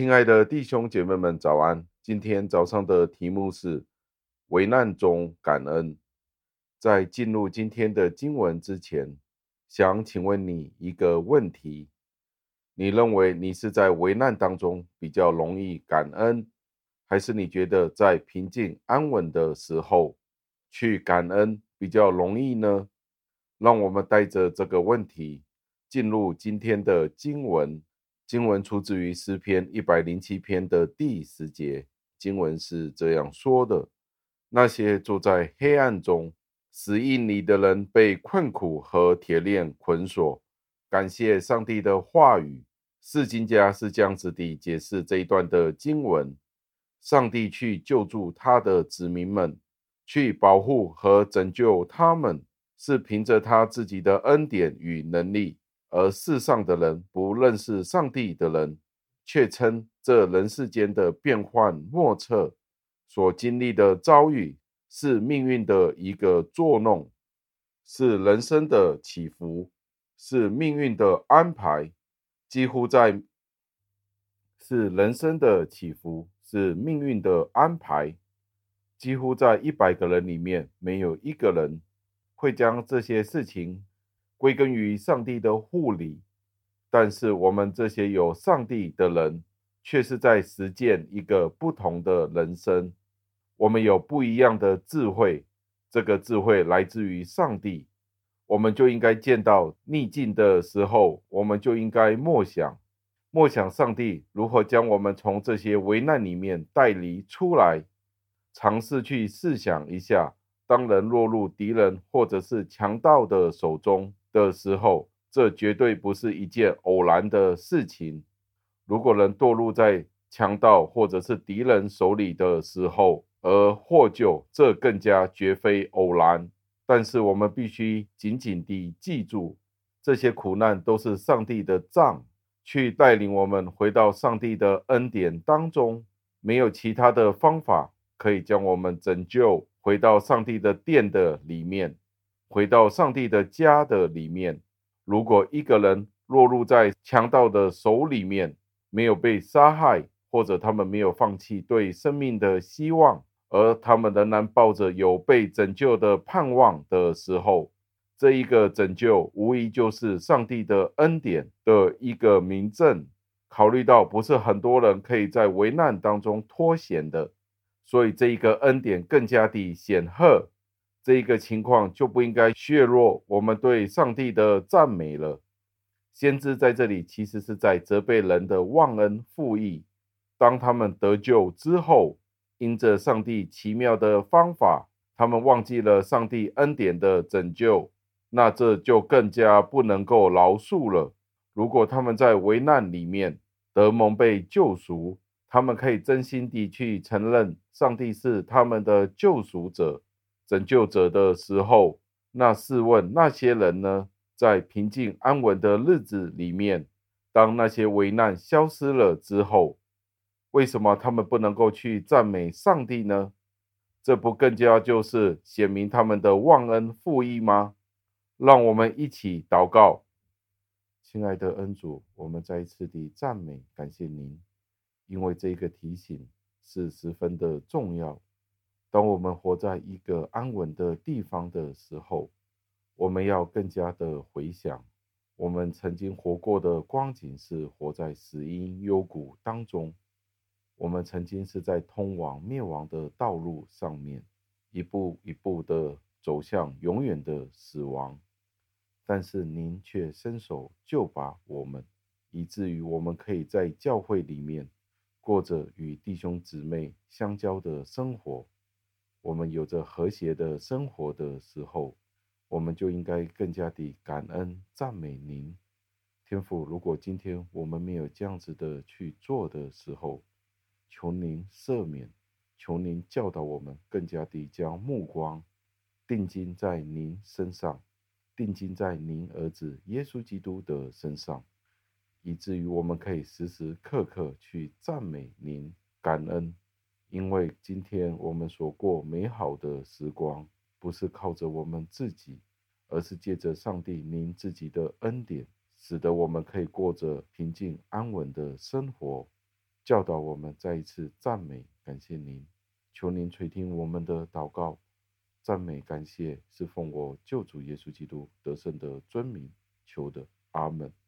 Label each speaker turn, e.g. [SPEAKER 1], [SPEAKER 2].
[SPEAKER 1] 亲爱的弟兄姐妹们，早安！今天早上的题目是危难中感恩。在进入今天的经文之前，想请问你一个问题：你认为你是在危难当中比较容易感恩，还是你觉得在平静安稳的时候去感恩比较容易呢？让我们带着这个问题进入今天的经文。经文出自于诗篇一百零七篇的第十节，经文是这样说的：那些坐在黑暗中、死荫里的人，被困苦和铁链捆锁。感谢上帝的话语，释经家是这样子地解释这一段的经文：上帝去救助他的子民们，去保护和拯救他们，是凭着他自己的恩典与能力。而世上的人，不认识上帝的人，却称这人世间的变幻莫测，所经历的遭遇，是命运的一个作弄，是人生的起伏，是命运的安排。几乎在，是人生的起伏，是命运的安排。几乎在一百个人里面，没有一个人会将这些事情。归根于上帝的护理，但是我们这些有上帝的人，却是在实践一个不同的人生。我们有不一样的智慧，这个智慧来自于上帝。我们就应该见到逆境的时候，我们就应该默想，默想上帝如何将我们从这些危难里面带离出来。尝试去试想一下，当人落入敌人或者是强盗的手中。的时候，这绝对不是一件偶然的事情。如果人堕入在强盗或者是敌人手里的时候而获救，这更加绝非偶然。但是我们必须紧紧地记住，这些苦难都是上帝的杖，去带领我们回到上帝的恩典当中。没有其他的方法可以将我们拯救回到上帝的殿的里面。回到上帝的家的里面，如果一个人落入在强盗的手里面，没有被杀害，或者他们没有放弃对生命的希望，而他们仍然抱着有被拯救的盼望的时候，这一个拯救无疑就是上帝的恩典的一个明证。考虑到不是很多人可以在危难当中脱险的，所以这一个恩典更加的显赫。这一个情况就不应该削弱我们对上帝的赞美了。先知在这里其实是在责备人的忘恩负义。当他们得救之后，因着上帝奇妙的方法，他们忘记了上帝恩典的拯救，那这就更加不能够饶恕了。如果他们在危难里面得蒙被救赎，他们可以真心地去承认上帝是他们的救赎者。拯救者的时候，那试问那些人呢？在平静安稳的日子里面，当那些危难消失了之后，为什么他们不能够去赞美上帝呢？这不更加就是显明他们的忘恩负义吗？让我们一起祷告，亲爱的恩主，我们再一次的赞美感谢您，因为这个提醒是十分的重要。当我们活在一个安稳的地方的时候，我们要更加的回想，我们曾经活过的光景是活在死荫幽谷当中，我们曾经是在通往灭亡的道路上面，一步一步的走向永远的死亡，但是您却伸手救拔我们，以至于我们可以在教会里面过着与弟兄姊妹相交的生活。我们有着和谐的生活的时候，我们就应该更加的感恩赞美您，天父。如果今天我们没有这样子的去做的时候，求您赦免，求您教导我们更加的将目光定睛在您身上，定睛在您儿子耶稣基督的身上，以至于我们可以时时刻刻去赞美您，感恩。因为今天我们所过美好的时光，不是靠着我们自己，而是借着上帝您自己的恩典，使得我们可以过着平静安稳的生活。教导我们再一次赞美感谢您。求您垂听我们的祷告，赞美感谢是奉我救主耶稣基督得胜的尊名求的，阿门。